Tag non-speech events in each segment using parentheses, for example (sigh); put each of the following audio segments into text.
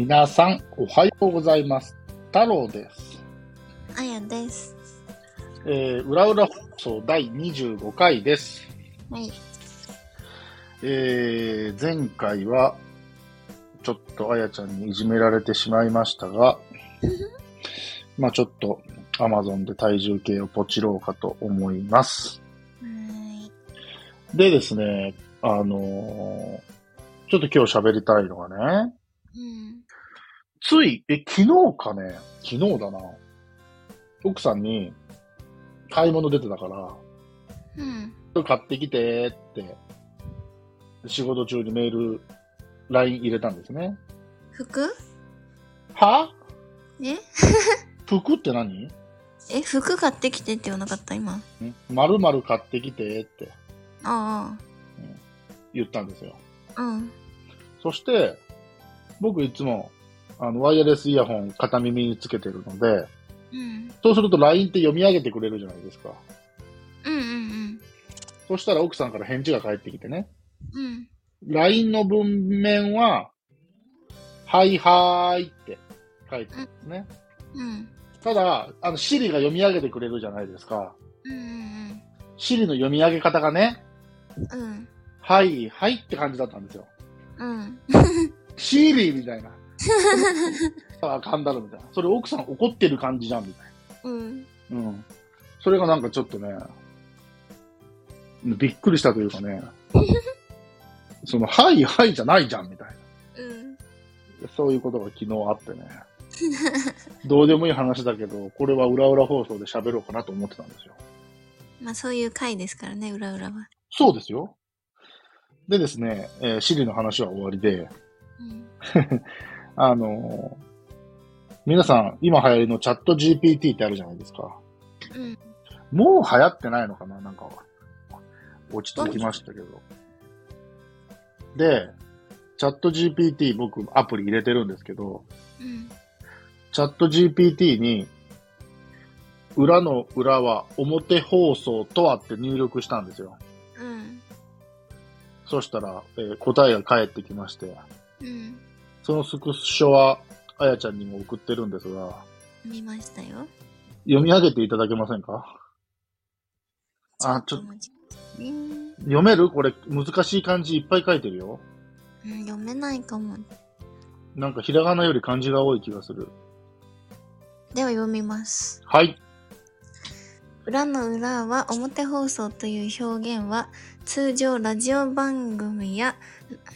皆さん、おはようございます。太郎です。あやです。えー、裏裏放送第25回です。はい。えー、前回は、ちょっとあやちゃんにいじめられてしまいましたが、(laughs) まあちょっと、アマゾンで体重計をポチろうかと思います。はーい。でですね、あのーちょっと今日喋りたいのがね、うん。つい、え、昨日かね？昨日だな。奥さんに、買い物出てたから、うん。買ってきてって、仕事中にメール、LINE 入れたんですね。服？は？え？(laughs) 服って何？んえ、服買ってきてって言わなかった？今。〇〇買ってきてってあ言ったんですよ。あ。うん。そして、僕いつも、あの、ワイヤレスイヤホン片耳につけてるので、うん。そうすると LINE って読み上げてくれるじゃないですか。うんうんそしたら奥さんから返事が返ってきてね。うん。うん。LINE の文面は、はいはーいって書いてるんですね。うん。ただ、あの、シリが読み上げてくれるじゃないですか。うんうんシリの読み上げ方がね、うん。うん。はい、はいって感じだったんですよ。うん。(laughs) シリみたいな。(laughs) あかんだろみたいな。それ奥さん怒ってる感じじゃんみたいうん。な。うん。それがなんかちょっとね、びっくりしたというかね、(laughs) その、はい、はいじゃないじゃんみたいな。うん。そういうことが昨日あってね。どうでもいい話だけど、これは裏裏放送で喋ろうかなと思ってたんですよ。まあそういう回ですからね、裏裏は。そうですよ。でですね、えー、シリの話は終わりで、うん。(laughs) あのー皆さん、今流行りのチャット GPT ってあるじゃないですか。うん。もう流行ってないのかな？なんか、落ち着きましたけど。で、チャット GPT 僕アプリ入れてるんですけど、うん。チャット GPT に、裏の裏は表放送とはって入力したんですよ。うん。そしたら、えー答えが返ってきまして、うん。そのスクショは、あやちゃんにも送ってるんですが、見ましたよ。読み上げていただけませんか？あちょっと読める？これ難しい漢字いっぱい書いてるよ。うん、読めないかも。なんかひらがなより漢字が多い気がする。では読みます。はい。裏の裏は表放送という表現は通常ラジオ番組や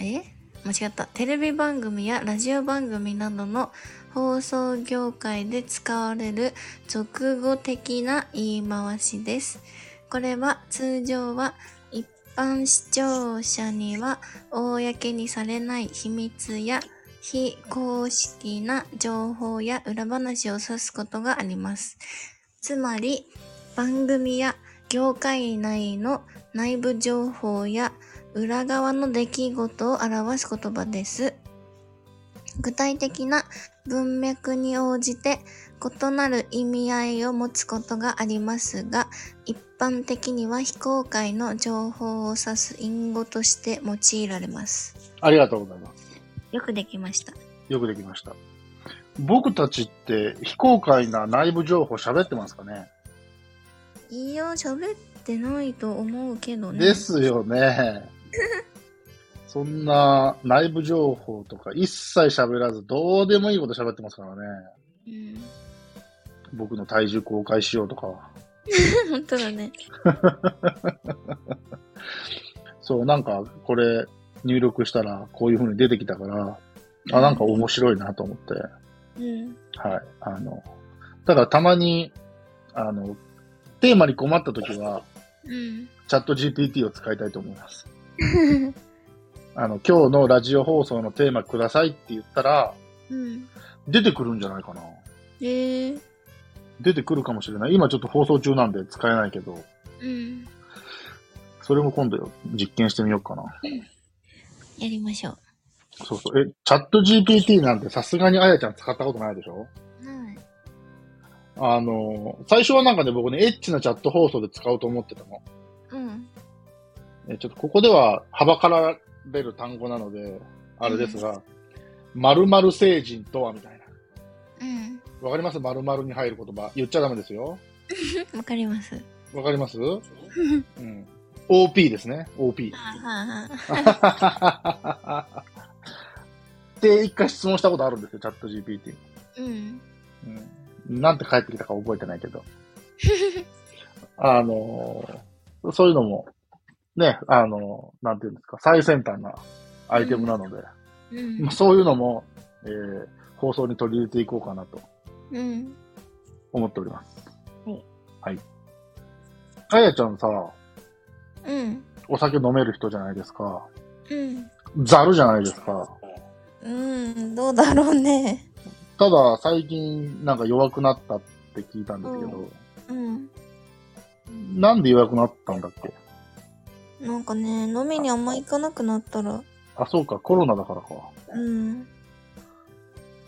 え？間違ったテレビ番組やラジオ番組などの放送業界で使われる俗語的な言い回しです。これは通常は一般視聴者には公にされない秘密や非公式な情報や裏話を指すことがあります。つまり、番組や業界内の内部情報や裏側の出来事を表す言葉です。具体的な文脈に応じて異なる意味合いを持つことがありますが、一般的には非公開の情報を指す隠語として用いられます。ありがとうございます。よくできました。よくできました。僕たちって非公開な内部情報喋ってますかね？いや、喋ってないと思うけどね。ですよね。(laughs) そんな内部情報とか一切喋らず、どうでもいいこと喋ってますからね。うん。僕の体重公開しようとか。(laughs) 本当だね。(laughs) そう、なんかこれ入力したらこういう風に出てきたから、あ、なんか面白いなと思って。うん。はい。あの、ただたまに、あの、テーマに困った時は、うん。チャット GPT を使いたいと思います。(laughs) あの、今日のラジオ放送のテーマくださいって言ったら、うん。出てくるんじゃないかな。えー。出てくるかもしれない。今ちょっと放送中なんで使えないけど、うん。それも今度よ実験してみようかな。やりましょう。そうそう。え、チャット GPT なんてさすがにあやちゃん使ったことないでしょ？はい。あの、最初はなんかね、僕ね、エッチなチャット放送で使おうと思ってたの。うん。えちょっとここでははばかられる単語なので、あれですが、〇〇成人とはみたいな。うん。わかります？〇〇に入る言葉。言っちゃダメですよ。(laughs) わかります。わかります？(laughs) うん。OP ですね。OP。はあ、で、一回質問したことあるんですよ、チャット GPT。うん。うん。なんて返ってきたか覚えてないけど。(laughs) あのーそういうのも、ね、あのーなんていうんですか、最先端なアイテムなので、うんまあ、そういうのも、えー放送に取り入れていこうかなとうん。思っております。はい。はい。あやちゃんさ、うん。お酒飲める人じゃないですか。うん。ざるじゃないですか。うん。どうだろうね。ただ、最近なんか弱くなったって聞いたんですけど、うん。なんで弱くなったんだっけなんかね、飲みにあんま行かなくなったら、あ、そうか、コロナだからか。うん。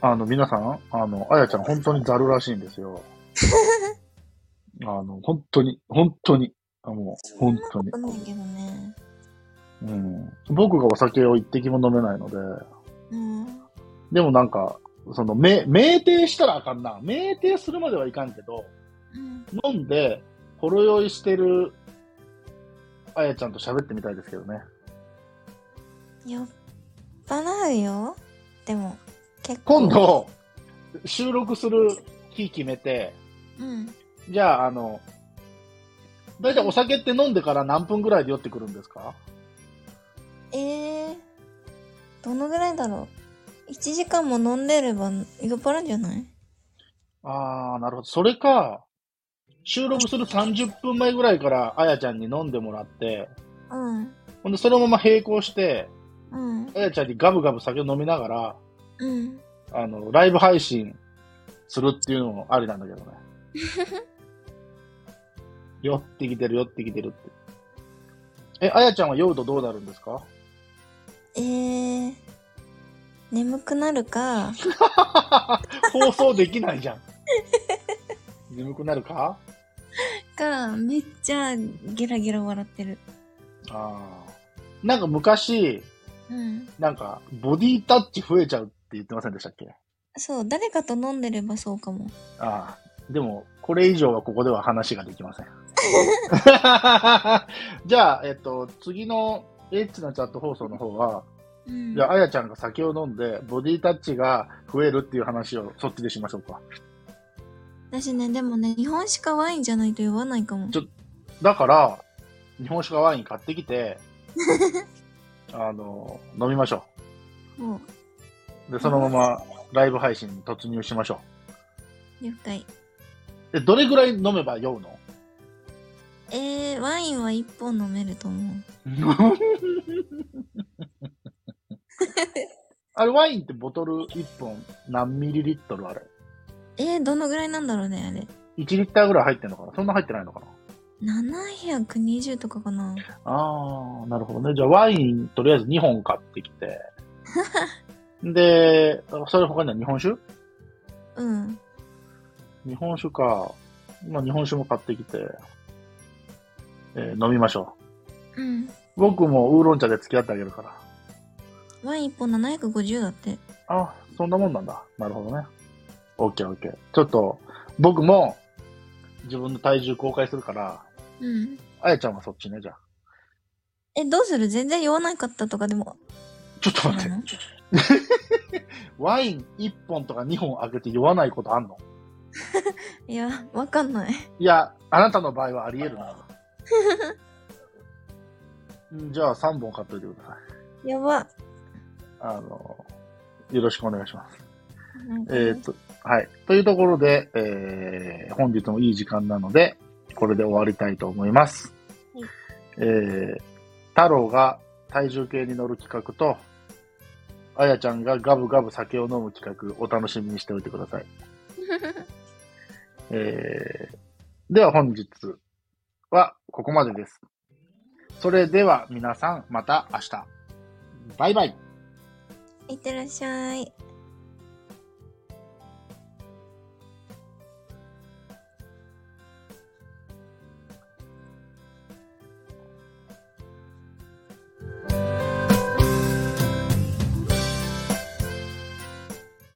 あの、皆さん、あの、あやちゃん本当にざるらしいんですよ。(laughs) あの、本当に、本当に、あもう、本当にけどね。うん。僕がお酒を一滴も飲めないので、うん。でもなんか、その、め、酩酊したらあかんな。酩酊するまではいかんけど、うん。飲んで、ほろ酔いしてる、あやちゃんと喋ってみたいですけどね。酔っ払うよ。でも、結構。今。度、収録する日決めて、うん。じゃあ、あの、だいたいお酒って飲んでから何分ぐらいで酔ってくるんですか？えー、どのぐらいだろう？1時間も飲んでれば酔っ払うんじゃない？あー、なるほど。それか、収録する30分前ぐらいからあやちゃんに飲んでもらって、うん。ほんでそのまま並行して、うん。あやちゃんにガブガブ酒を飲みながら、うん。あの、ライブ配信するっていうのもありなんだけどね。(laughs) 酔ってきてる、酔ってきてるって。え、あやちゃんは酔うとどうなるんですか？えー、眠くなるか、(laughs) 放送できないじゃん。眠くなるか？か、めっちゃゲラゲラ笑ってる。ああ。なんか昔、うん。なんか、ボディタッチ増えちゃうって言ってませんでしたっけ？そう、誰かと飲んでればそうかも。ああ。でも、これ以上はここでは話ができません。(laughs) じゃあ、えっと、次のエッチなチャット放送の方は、うんじゃあ、あやちゃんが酒を飲んで、ボディタッチが増えるっていう話をそっちでしましょうか。私ね、でもね、日本酒かワインじゃないと酔わないかも。ちょだから、日本酒かワイン買ってきて、(laughs) あの、飲みましょもう。で、そのままライブ配信に突入しましょう、了解。う。え、どれぐらい飲めば酔うの？えー、ワインは一本飲めると思う。(laughs) あれ、ワインってボトル1本何ミリリットルあれ？えー、どのぐらいなんだろうね、あれ。?1 リッターぐらい入ってんのかな？そんな入ってないのかな？720とかかな。ああ、なるほどね。じゃあ、ワイン、とりあえず2本買ってきて。(laughs) で、それ他には日本酒？うん。日本酒か。まあ、日本酒も買ってきて、えー飲みましょうん。う。僕もウーロン茶で付き合ってあげるから。ワイン1本750だって。あ、そんなもんなんだ。なるほどね。オッケーオッケー。ちょっと、僕も自分の体重公開するから、うん。あやちゃんはそっちね、じゃあ。え、どうする？全然酔わなかったとかでも。ちょっと待って。(laughs) ワイン1本とか2本開けて酔わないことあんの？(laughs) いや、わかんない。いや、あなたの場合はあり得るな。ん (laughs) じゃあ3本買っといてください。やば。あの、よろしくお願いします。えーっと、はい。というところで、えー、本日もいい時間なので、これで終わりたいと思います。はいえー、太郎が体重計に乗る企画と、あやちゃんがガブガブ酒を飲む企画、お楽しみにしておいてください。(laughs) えー、では本日はここまでです。それでは皆さんまた明日。バイバイ。いってらっしゃい。